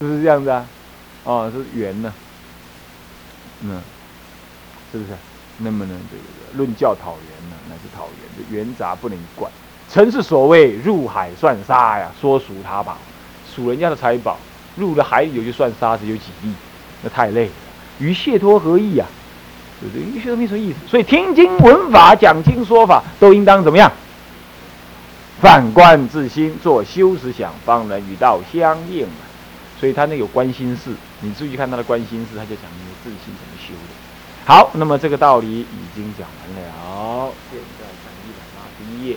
是不是这样子啊？哦，是圆呢，嗯，是不是？那么呢，这个论教讨圆呢，那是讨圆，这圆杂不能管。诚是所谓入海算沙呀，说数他吧，数人家的财宝，入了海里有就算沙子有几亿，那太累了。与谢脱何异呀？对不对？与解脱没什么意思。所以听经闻法、讲经说法，都应当怎么样？反观自心，做修持想，方能与道相应啊。所以他那有观心事，你注意看他的观心事，他就讲你的自心怎么修的。好，那么这个道理已经讲完了，现在讲一百八十一页。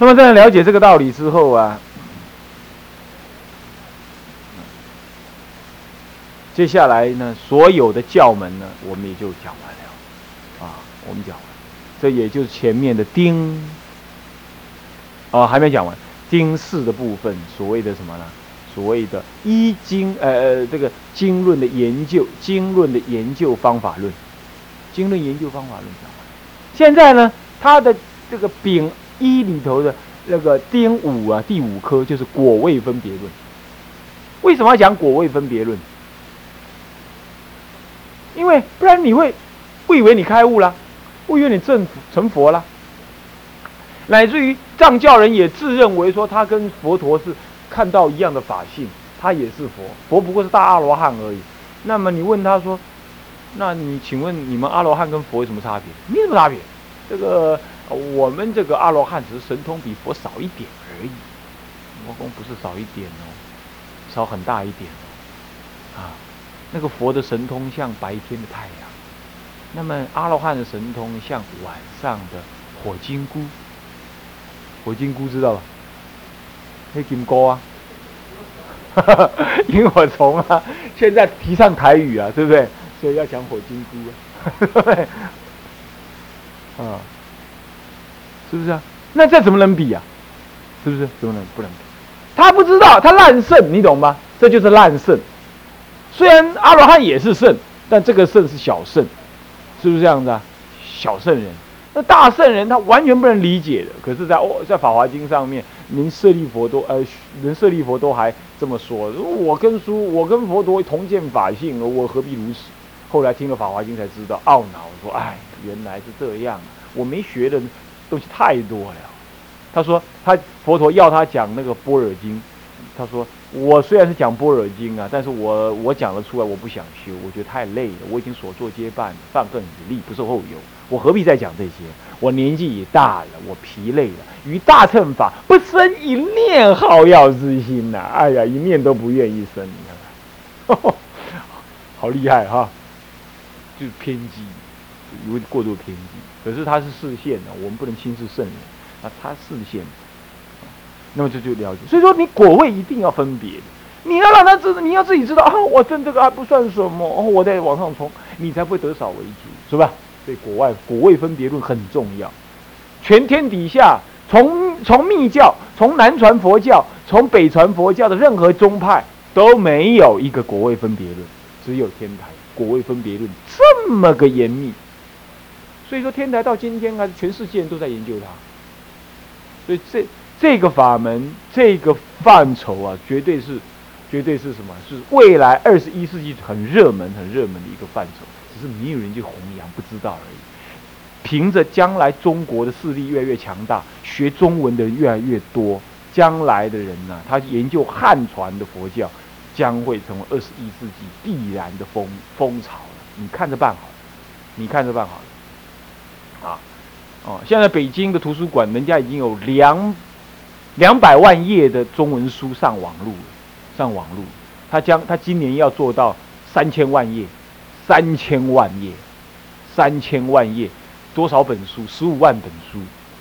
那么在了解这个道理之后啊，接下来呢，所有的教门呢，我们也就讲完了，啊，我们讲完，这也就是前面的丁，哦，还没讲完，丁四的部分，所谓的什么呢？所谓的一经，呃呃，这个经论的研究，经论的研究方法论，经论研究方法论讲完，现在呢，它的这个丙。一里头的那个丁五啊，第五科就是果位分别论。为什么要讲果位分别论？因为不然你会会以为你开悟了，误以为你正成佛了，乃至于藏教人也自认为说他跟佛陀是看到一样的法性，他也是佛，佛不过是大阿罗汉而已。那么你问他说，那你请问你们阿罗汉跟佛有什么差别？没什么差别，这个。我们这个阿罗汉只是神通比佛少一点而已，佛功不是少一点哦，少很大一点哦，啊，那个佛的神通像白天的太阳，那么阿罗汉的神通像晚上的火金菇，火金菇知道吧？黑金菇啊，萤火虫啊，现在提倡台语啊，对不对？所以要讲火金菇啊，对不对？啊。是不是啊？那这怎么能比啊？是不是？怎么能不能比？他不知道，他烂圣，你懂吗？这就是烂圣。虽然阿罗汉也是圣，但这个圣是小圣，是不是这样子啊？小圣人，那大圣人他完全不能理解的。可是，在哦，在法华经上面，连舍利佛都呃，连舍利佛都还这么说：我跟书，我跟佛陀同见法性，我何必如此？后来听了法华经才知道，懊恼说：哎，原来是这样，我没学的。东西太多了，他说他佛陀要他讲那个般若经，他说我虽然是讲般若经啊，但是我我讲了出来，我不想修，我觉得太累了，我已经所作皆办，放更子力，不受后有，我何必再讲这些？我年纪也大了，我疲累了，于大乘法不生一念好要之心呐！哎呀，一念都不愿意生，你看看，好厉害哈，就是偏激，因为过度偏激。可是他是视线的，我们不能轻视圣人啊，他视线，那么这就了解。所以说，你果位一定要分别的，你要让他知道，你要自己知道啊，我证这个还不算什么，哦，我在往上冲，你才不会得少为主，是吧？所以果外果位分别论很重要。全天底下，从从密教，从南传佛教，从北传佛教的任何宗派都没有一个果位分别论，只有天台果位分别论这么个严密。所以说，天台到今天还是全世界都在研究它。所以这这个法门，这个范畴啊，绝对是，绝对是什么？是未来二十一世纪很热门、很热门的一个范畴。只是没有人去弘扬，不知道而已。凭着将来中国的势力越来越强大，学中文的人越来越多，将来的人呢，他研究汉传的佛教，将会成为二十一世纪必然的风风潮了。你看着办好了，你看着办好了。啊，哦，现在北京的图书馆，人家已经有两两百万页的中文书上网路，上网路，他将他今年要做到三千万页，三千万页，三千万页，多少本书？十五万本书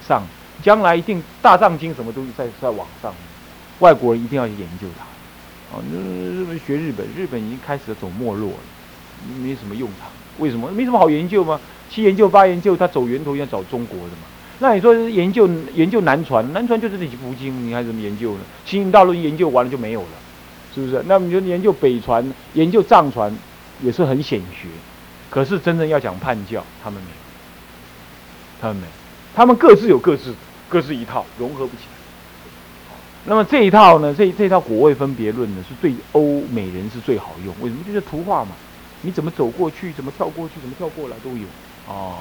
上，将来一定大藏经什么东西在在网上，外国人一定要去研究它。哦，那日本学日本，日本已经开始走没落了，没什么用场。为什么？没什么好研究吗？七研究八研究，他走源头要找中国的嘛？那你说研究研究南传，南传就是这几部经，你还怎么研究呢？清净大论研究完了就没有了，是不是？那么你就研究北传，研究藏传，也是很显学。可是真正要讲叛教，他们没有。他们没有，他们各自有各自各自一套，融合不起来。那么这一套呢，这这套果位分别论呢，是对欧美人是最好用。为什么？就是图画嘛，你怎么走过去，怎么跳过去，怎么跳过来都有。哦，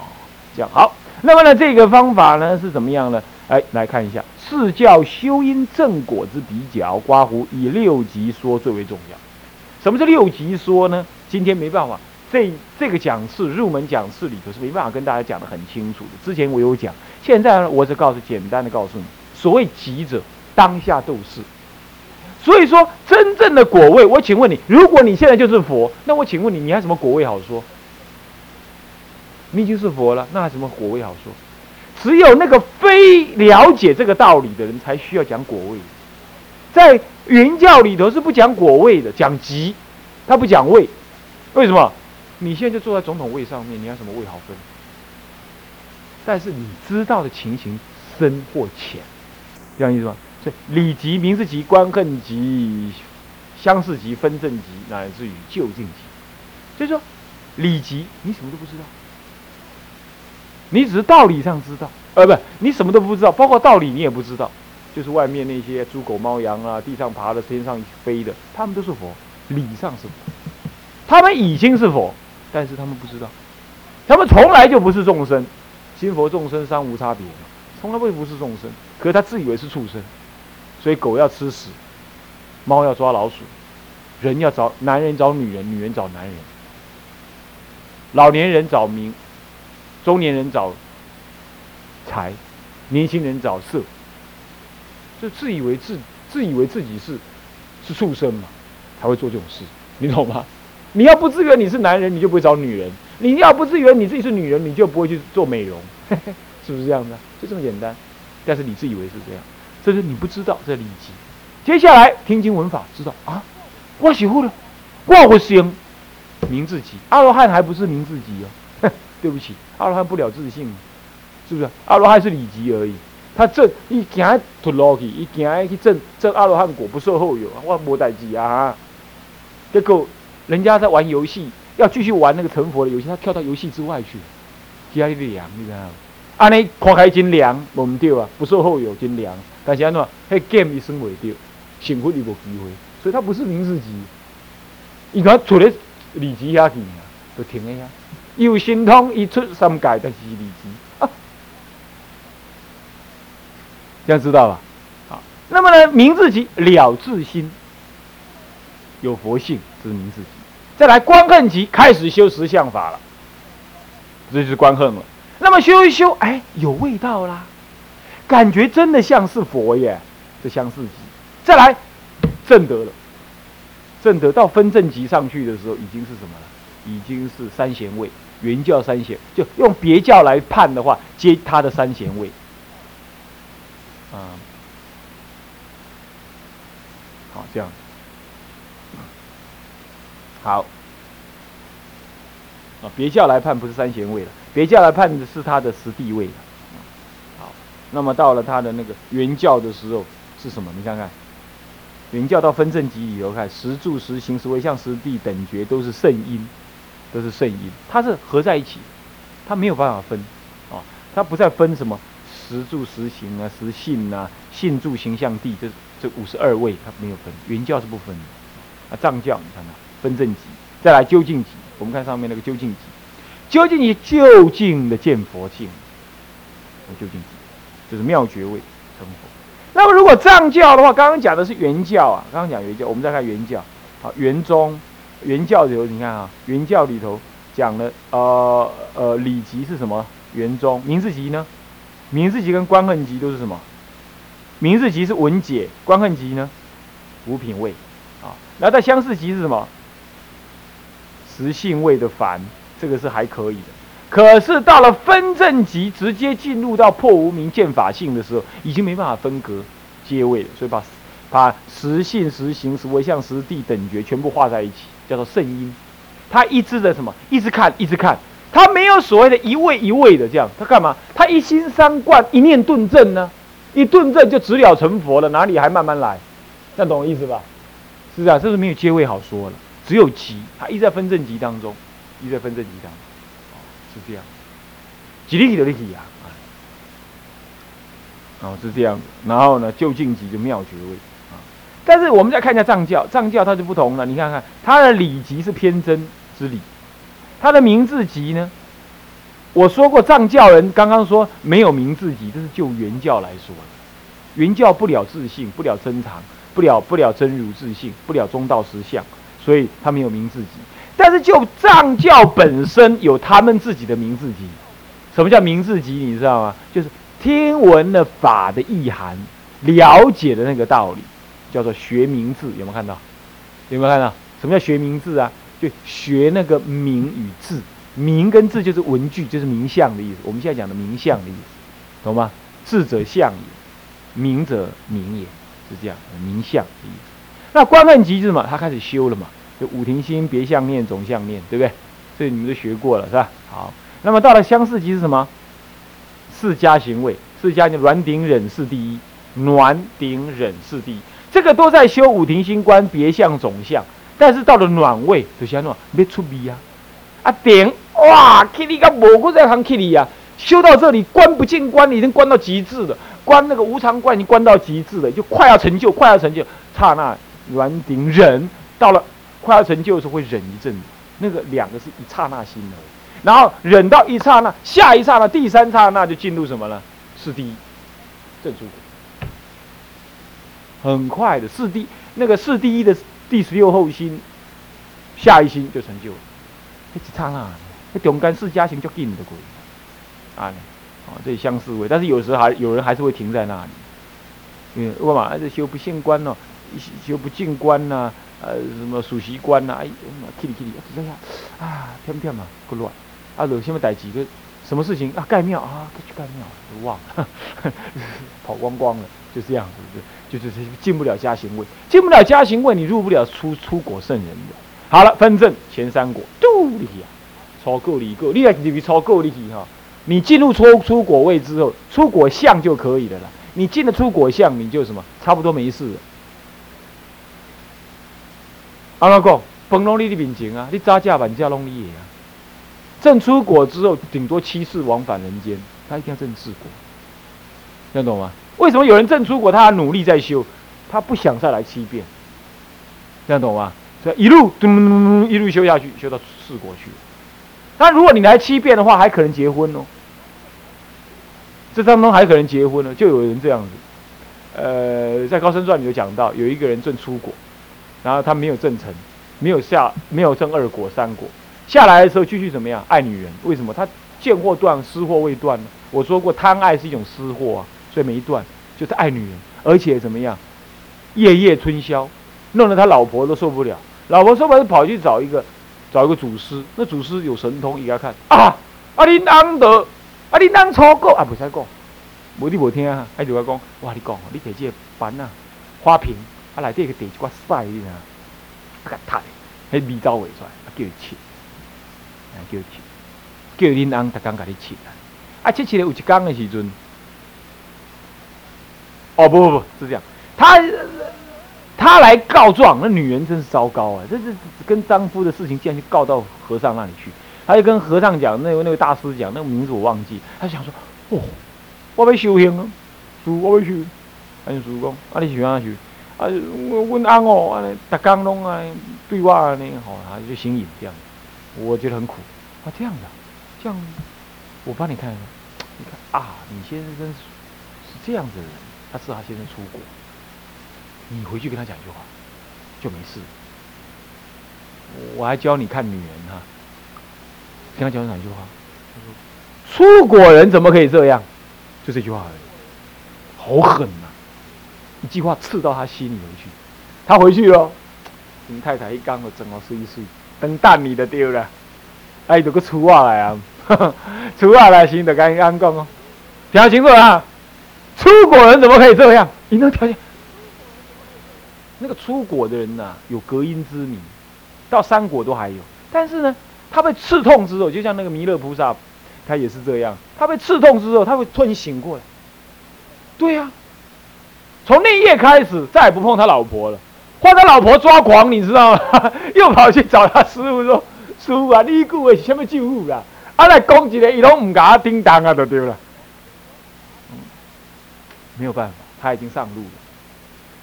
这样好。那么呢，这个方法呢是怎么样呢？哎，来看一下，是教修因正果之比较，刮胡以六级说最为重要。什么是六级说呢？今天没办法，这这个讲次入门讲次里头是没办法跟大家讲的很清楚的。之前我有讲，现在呢，我只告诉简单的告诉你，所谓吉者，当下都是。所以说，真正的果位，我请问你，如果你现在就是佛，那我请问你，你还什么果位好说？你已经是佛了，那什么果位好说？只有那个非了解这个道理的人，才需要讲果位。在原教里头是不讲果位的，讲吉，他不讲位。为什么？你现在就坐在总统位上面，你要什么位好分？但是你知道的情形深或浅，这样意思吗？所以礼吉、名字吉、观恨吉、相似吉、分正吉，乃至于就近吉。所以说，礼吉你什么都不知道。你只是道理上知道，呃，不，你什么都不知道，包括道理你也不知道，就是外面那些猪狗猫羊啊，地上爬的，天上飞的，他们都是佛，理上是佛，他们已经是佛，但是他们不知道，他们从来就不是众生，心佛众生三无差别，从来不不是众生，可是他自以为是畜生，所以狗要吃屎，猫要抓老鼠，人要找男人找女人，女人找男人，老年人找名。中年人找财，年轻人找色，就自以为自自以为自己是是畜生嘛，才会做这种事，你懂吗？你要不自觉你是男人，你就不会找女人；你要不自觉你自己是女人，你就不会去做美容，是不是这样的？就这么简单。但是你自以为是这样，这是你不知道这礼节。接下来听经闻法，知道啊？我喜欢了，我会行名字级，阿罗汉还不是名字级哦。对不起，阿罗汉不了自信，是不是？阿罗汉是理级而已，他证一行脱落去，一行去证证阿罗汉果不受后有，我无代志啊！结果人家在玩游戏，要继续玩那个成佛的游戏，他跳到游戏之外去，家里凉，你知道吗？安尼看开真凉，无唔对啊，不受后有真凉。但是安怎，迄 game 一生未掉，幸福伊无机会，所以他不是名字级，伊讲出咧理级下去，就停了呀。有心通一出三界的是理智，这样知道吧？好，那么呢，明自己了自心，有佛性，这是明自己。再来观恨集，开始修实相法了，这就是观恨了。那么修一修，哎，有味道啦，感觉真的像是佛耶，这相似集。再来正德了，正德到分正集上去的时候，已经是什么了？已经是三贤位。原教三贤，就用别教来判的话，接他的三贤位。啊，好，这样，好，啊，别教来判不是三贤位了，别教来判的是他的实地位好，那么到了他的那个原教的时候是什么？你看看，原教到分正集里头看，十住、十行、十为相、十地等觉都是圣因。都是圣因，它是合在一起，它没有办法分，啊，它不再分什么实住实行啊、实信啊、信住形象地这这五十二位，它没有分。原教是不分的，啊，藏教你看看分正极，再来究竟极，我们看上面那个究竟极，究竟你究竟的见佛性，究竟极，就是妙觉位成佛。那么如果藏教的话，刚刚讲的是原教啊，刚刚讲原教，我们再看原教，好，原宗。原教里头，你看啊，原教里头讲了，呃呃，礼级是什么？原宗名字级呢？名字级跟观恨级都是什么？名字级是文解，观恨级呢？五品位啊。那在相似级是什么？实性位的凡，这个是还可以的。可是到了分正级，直接进入到破无明见法性的时候，已经没办法分隔阶位了。所以把把实性、实行、实为相、实地等觉全部画在一起。叫做圣因，他一直的什么？一直看，一直看，他没有所谓的一位一位的这样，他干嘛？他一心三观，一念顿正呢？一顿正就直了成佛了，哪里还慢慢来？这样懂我意思吧？是啊，这是没有阶位好说了，只有级，他一直在分正级当中，一直在分正级当中，是这样，几立体的立体啊，啊，哦，是这样子。然后呢，就近级就妙绝位。但是我们再看一下藏教，藏教它就不同了。你看看它的礼级是偏真之礼，它的名字级呢？我说过藏教人刚刚说没有名字级，这是就原教来说的原教不了自信，不了真常，不了不了真如自信，不了中道实相，所以他没有名字级。但是就藏教本身有他们自己的名字级。什么叫名字级？你知道吗？就是听闻了法的意涵，了解的那个道理，叫做学名字。有没有看到？有没有看到？什么叫学名字啊？就学那个名与字。名跟字就是文具，就是名相的意思。我们现在讲的名相的意思，懂吗？字者相也，名者名也是这样，名相的意思。那观恨即是嘛，他开始修了嘛，就五停心、别相念、总相念，对不对？这你们都学过了是吧？好，那么到了相似即是什么？四家行为，四家就软顶忍是第一，暖顶忍是第一，这个都在修五停心观、别相、总相。但是到了暖位，就先暖，别出鼻啊，啊顶。哇，去你个蘑菇在行去你呀！修到这里，关不进关，已经关到极致了。关那个无常关，已经关到极致了，就快要成就，快要成就。刹那软顶忍，到了快要成就的时候，会忍一阵子。那个两个是一刹那心的，然后忍到一刹那，下一刹那，第三刹那就进入什么了？四第一正出果，很快的四第那个四第一的第十六后心，下一心就成就了，一刹那。中间四加行就紧的鬼，啊，哦，这相似位，但是有时还有人还是会停在那里，因为我嘛，还是修不信观哦，修不进关呐，呃，什么属习关呐，哎，气里气里，这样。啊，偏偏嘛不乱，啊，有什么代志个什么事情啊，盖庙啊，去盖庙，都忘了，跑光光了，就这样子，就就是进不了家行位，进不了家行位，你入不了出出国圣人的。好了，分正前三国，嘟里呀。超过一个，你来你超过你去哈，你进入出出果位之后，出果相就可以了啦。你进了出果相，你就什么，差不多没事了。阿拉讲，本龙你的面前啊，你扎架板架弄你的啊。正出果之后，顶多七次往返人间，他一定要正四果，听懂吗？为什么有人正出果，他努力在修，他不想再来七遍，听懂吗？所以一路咚一路修下去，修到四果去。那如果你来七遍的话，还可能结婚哦。这当中还可能结婚呢，就有人这样子。呃，在高僧传里有讲到，有一个人正出国，然后他没有正成，没有下，没有正二果、三果，下来的时候继续怎么样？爱女人，为什么？他见货断，失货未断呢？我说过，贪爱是一种失货啊，所以没断，就是爱女人，而且怎么样？夜夜春宵，弄得他老婆都受不了，老婆受不了，跑去找一个。找一个祖师，那祖师有神通，伊甲看啊，啊你啷得，啊你啷错过啊，不使讲，无你无听啊，还就甲讲，哇你讲，你摕这个板啊，花瓶，啊内底个地一挂屎，你知啊，甲塌，迄味道未出来，啊叫你切，叫伊切，叫恁翁逐工甲你切啊，啊切切咧有一工的时阵，哦不不不是这样，他。他来告状，那女人真是糟糕啊！这这跟丈夫的事情，竟然去告到和尚那里去。他就跟和尚讲，那位那位大师讲，那个名字我忘记。他想说：哦，我要修行啊，叔，我要修。他就叔讲：啊，你喜欢修？啊，我问安哦，啊，大刚拢啊，对话啊，那好，他就心瘾这样。我觉得很苦啊，这样的，这样，我帮你看一下。你看啊，你先生是这样子的人，他是他先生出国。你回去跟他讲一句话，就没事。我还教你看女人哈，跟他讲哪一句话？他说出国人怎么可以这样？就这句话而已，好狠呐！一句话刺到他心里回去，他回去了，你太太一刚好整好睡一等蛋你的丢了，哎，有个出话来啊，出话来行的，赶紧安讲哦，听清楚啊！出国人怎么可以这样？你那条件。那个出国的人呐，有隔音之谜，到三国都还有。但是呢，他被刺痛之后，就像那个弥勒菩萨，他也是这样。他被刺痛之后，他会突然醒过来。对呀，从那夜开始，再也不碰他老婆了。换他老婆抓狂，你知道吗？又跑去找他师傅说：“师傅啊，你句话是什么救护啊？啊来讲一个，伊拢唔敢叮当啊，就对了。没有办法，他已经上路了。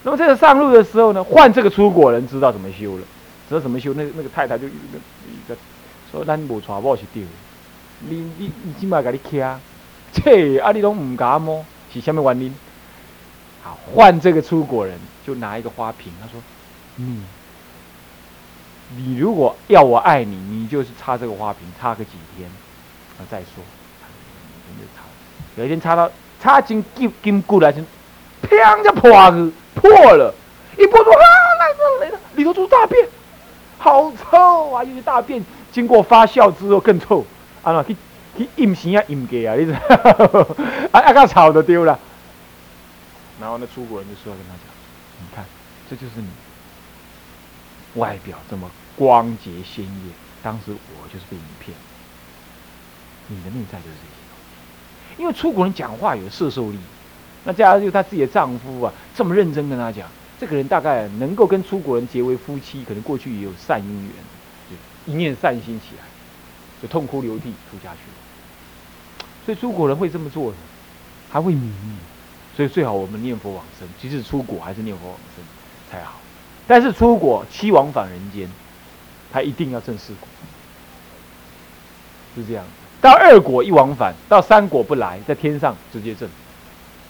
那么这个上路的时候呢，换这个出国人知道怎么修了，知道怎么修，那那个太太就一个一个说：“咱无娶某是丢，你你你起码给你徛，切啊你拢唔敢摸，是什么原因？”好，换这个出国人就拿一个花瓶，他说：“你你如果要我爱你，你就是插这个花瓶，插个几天，啊再说。”真的插有一天插到插进金金骨来，就砰就破了，破了，一破说啊来了来了，里头出大便，好臭啊！因为大便经过发酵之后更臭，啊那去去阴形啊阴给啊，你知道？啊啊个草都丢了。然后那出国人就说跟他讲，你看这就是你外表这么光洁鲜艳，当时我就是被你骗，你的内在就是这些东西。因为出国人讲话有摄受力，那加上就她自己的丈夫啊，这么认真跟她讲，这个人大概能够跟出国人结为夫妻，可能过去也有善因缘，就一念善心起来，就痛哭流涕出家去了。所以出国人会这么做的，还会迷，所以最好我们念佛往生，即使出国还是念佛往生才好。但是出国七往返人间，他一定要正四果，是这样。到二果一往返，到三果不来，在天上直接证，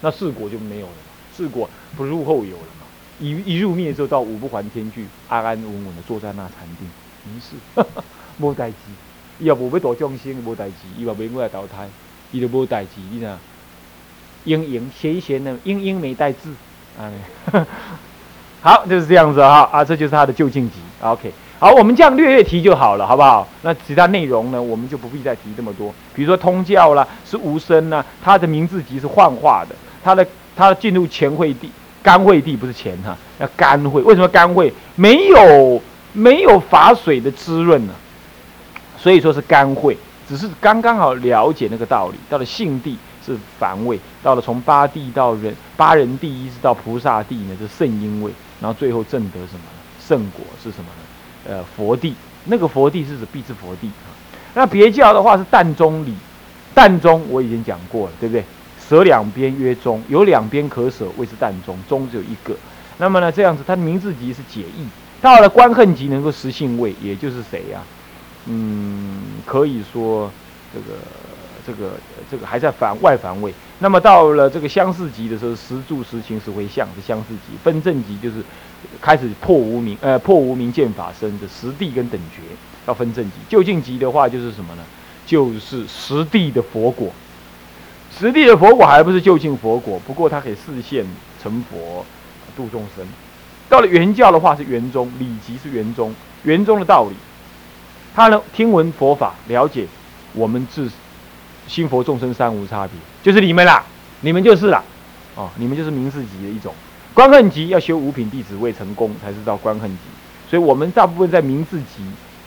那四果就没有了。四果不入后有了嘛？一一入灭之后，到五不还天去，安安稳稳的坐在那禅定，没事，无代志。伊也无要度众生，无代志。伊也没过来投胎，伊就无代志。你知？英英闲闲的，英英没带字，啊，好，就是这样子哈啊，这就是他的就近集。OK。好，我们这样略略提就好了，好不好？那其他内容呢，我们就不必再提这么多。比如说通教啦，是无声呐，它的名字集是幻化的，它的它进入乾会地、干会地，不是乾哈，要干会。为什么干会？没有没有法水的滋润呢？所以说是干会，只是刚刚好了解那个道理。到了性地是凡位，到了从八地到人八人地一直到菩萨地呢，是圣因位，然后最后证得什么呢？圣果是什么呢？呃，佛地那个佛地是指必是佛地啊。那别教的话是淡中理，淡中我已经讲过了，对不对？舍两边曰中，有两边可舍，谓是淡中，中只有一个。那么呢，这样子，它的名字集是解义，到了观恨集能够实性位，也就是谁呀？嗯，可以说这个这个这个还在反外反位。那么到了这个相似集的时候，实住实情实回向是相似集，分正集就是。开始破无名，呃，破无名见法身的实地跟等觉要分正级，就近级的话就是什么呢？就是实地的佛果，实地的佛果还不是就近佛果，不过它可以视现成佛度众生。到了圆教的话是圆中，理即是圆中，圆中的道理，他呢听闻佛法，了解我们自心佛众生三无差别，就是你们啦，你们就是啦，哦，你们就是名士级的一种。观恨级要修五品弟子未成功才知道观恨级，所以我们大部分在明字集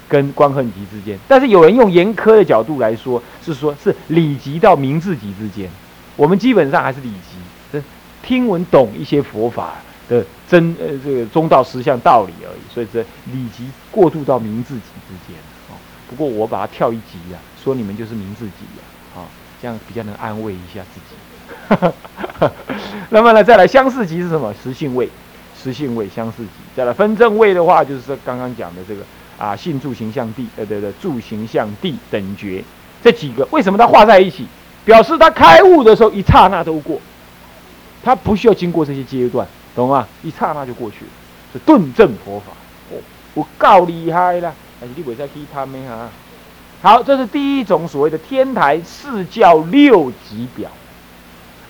跟观恨级之间。但是有人用严苛的角度来说，是说是礼集到明字集之间。我们基本上还是礼集，听闻懂一些佛法的真呃这个中道实相道理而已。所以这礼集过渡到明字集之间啊。不过我把它跳一级呀，说你们就是明字集呀，这样比较能安慰一下自己。那么呢，再来相似级是什么？实性位，实性位相似级。再来分正位的话，就是说刚刚讲的这个啊，性住形象地，呃，对对，住形象地等觉这几个，为什么它画在一起？表示他开悟的时候一刹那都过，他不需要经过这些阶段，懂吗？一刹那就过去了，是顿证佛法。哦，我够厉害啦！但是你未使去他们哈。好，这是第一种所谓的天台四教六级表。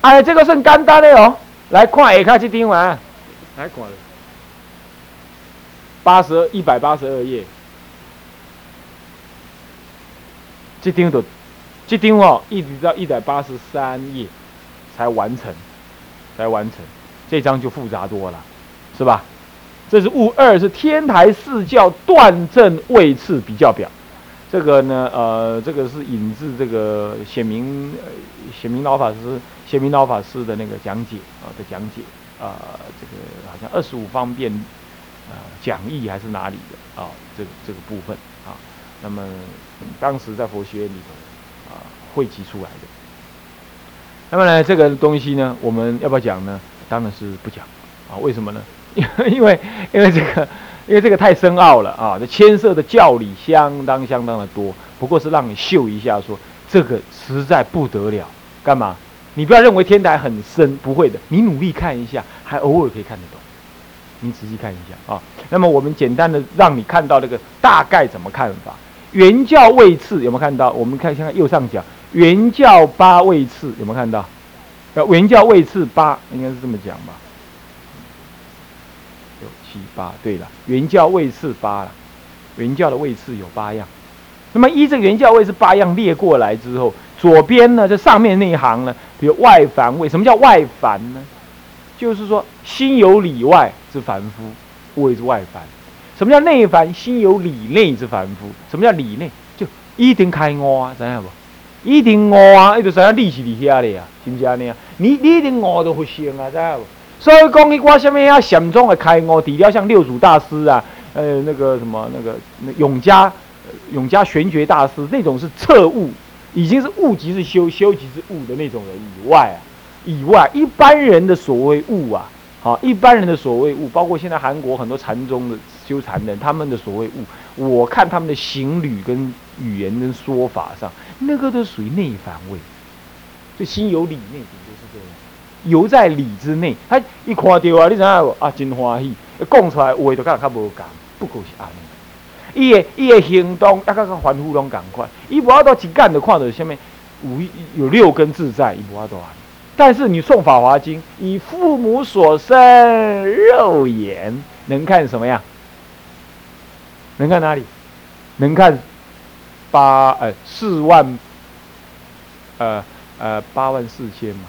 哎，这个算简单的哦，来看下卡这张啊，来看，八十二一百八十二页，这张的，这张哦，一直到一百八十三页才完成，才完成，这张就复杂多了，是吧？这是物二，是天台四教断证位次比较表。这个呢，呃，这个是引自这个显明显明老法师显明老法师的那个讲解啊的讲解啊，这个好像二十五方便啊讲义还是哪里的啊，这个这个部分啊，那么当时在佛学院里头啊汇集出来的。那么呢，这个东西呢，我们要不要讲呢？当然是不讲啊。为什么呢？因 因为因为这个，因为这个太深奥了啊，这牵涉的教理相当相当的多。不过是让你秀一下，说这个实在不得了。干嘛？你不要认为天台很深，不会的。你努力看一下，还偶尔可以看得懂。你仔细看一下啊。那么我们简单的让你看到那个大概怎么看法。原教位次有没有看到？我们看现在右上角，原教八位次有没有看到？呃，原教位次八，应该是这么讲吧？八，对了，原教位次八了。原教的位次有八样。那么依这原教位是八样列过来之后，左边呢，这上面那一行呢，比如外凡位，什么叫外凡呢？就是说心有里外之凡夫，谓之外凡。什么叫内凡？心有里内之凡夫。什么叫里内？就一定开悟啊，知道不？一定悟啊，伊就知影你是伫遐的啊，是不是安尼啊？你你一定悟到不行啊，知道不？所以讲，你我什么啊？禅宗的开悟，除了像六祖大师啊，呃，那个什么那个永嘉。永嘉玄觉大师那种是彻悟，已经是悟即是修，修即是悟的那种人以外啊，以外一般人的所谓悟啊，好，一般人的所谓悟，包括现在韩国很多禅宗的修禅人，他们的所谓悟，我看他们的行旅跟语言跟说法上，那个都属于内凡位，就心有理内，就是这样，犹在理之内，他一看到啊，你知影啊，真欢喜，讲出来话都敢较无讲，不过是安尼。伊的伊的行动，啊，个个凡夫拢共款。伊无法度一干就看到下面五有六根自在，伊无法度啊。但是你诵《法华经》，以父母所生肉眼能看什么呀？能看哪里？能看八呃四万呃呃八万四千嘛？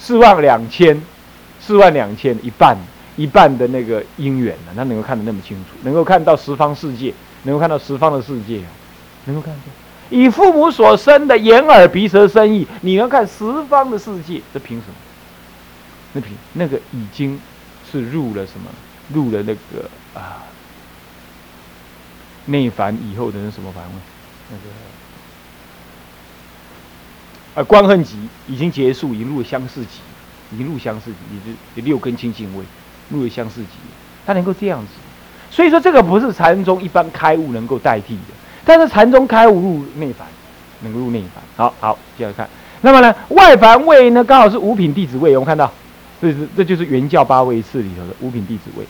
四万两千，四万两千一半一半的那个因缘呢？他能够看得那么清楚，能够看到十方世界。能够看到十方的世界，能够看到以父母所生的眼耳鼻舌身意，你能看十方的世界，这凭什么？那凭那个已经是入了什么？入了那个啊内凡以后的那什么凡位？那个啊观恨集已经结束，已经入了相似集，已经入相似集，也就六根清净位入了相似集，他能够这样子。所以说，这个不是禅宗一般开悟能够代替的。但是禅宗开悟入内凡，能够入内凡。好好，接着看。那么呢，外凡位呢，刚好是五品弟子位。我们看到，这是这就是原教八位次里头的五品弟子位。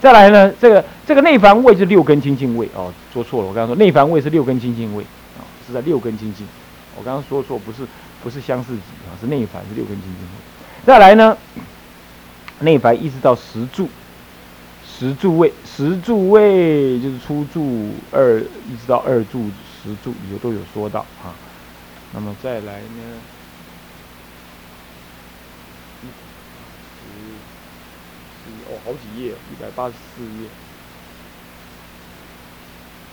再来呢，这个这个内凡位是六根清净位。哦，说错了，我刚刚说内凡位是六根清净位啊，是在六根清净。我刚刚说错，不是不是相似级啊，是内凡是六根清净。再来呢，内凡一直到十柱。十柱位，十柱位就是初柱二，一直到二柱、十柱里头都有说到啊。那么再来呢，十十哦，好几页，一百八十四页，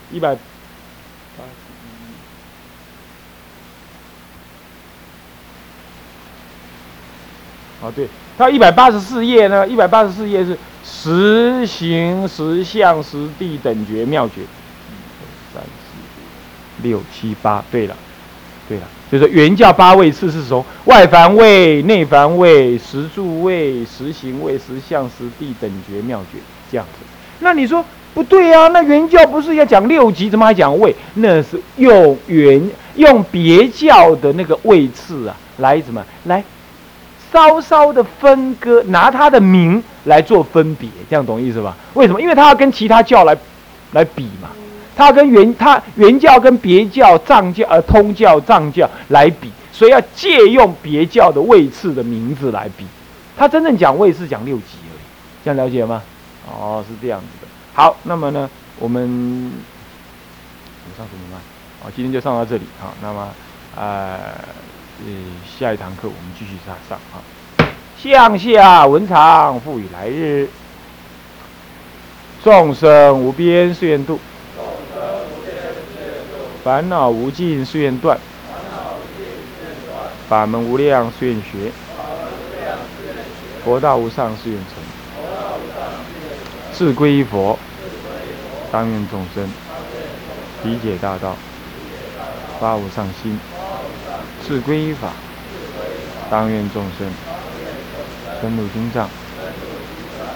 一百八十一啊，对，它一百八十四页呢，一百八十四页是。实行实相实地等觉妙觉，三四六七八，对了，对了，就是原教八位次是从外凡位、内凡位、实住位、实行位、实相实地等觉妙觉这样子。那你说不对呀？那原教不是要讲六级，怎么还讲位？那是用原用别教的那个位次啊，来怎么来？稍稍的分割，拿他的名来做分别，这样懂意思吧？为什么？因为他要跟其他教来来比嘛，他要跟原他原教跟别教藏教呃通教藏教来比，所以要借用别教的位次的名字来比。他真正讲位次讲六级而已，这样了解吗？哦，是这样子的。好，那么呢，我们我上什么班？好，今天就上到这里。好，那么呃。呃，下一堂课我们继续上上啊。向下文长赋予来日，众生无边誓愿度，烦恼无尽誓愿断，法门无量誓愿学，佛道无上誓愿成。自归佛，当愿众生理解大道，发无上心。是归法，当愿众生深入经藏，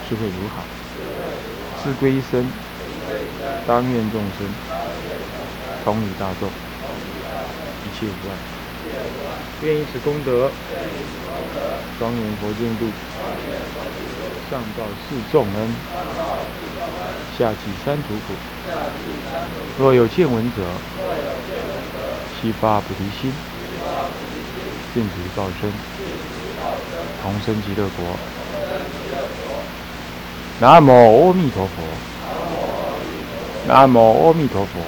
智慧如海，自归一生。当愿众生同理大众，一切无碍。愿以此功德，庄严佛净土，上报四重恩，下济三途苦。若有见闻者，悉发菩提心，净土报身，同生极乐国。南无阿弥陀佛。南无阿弥陀佛。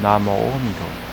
南无阿弥陀。佛。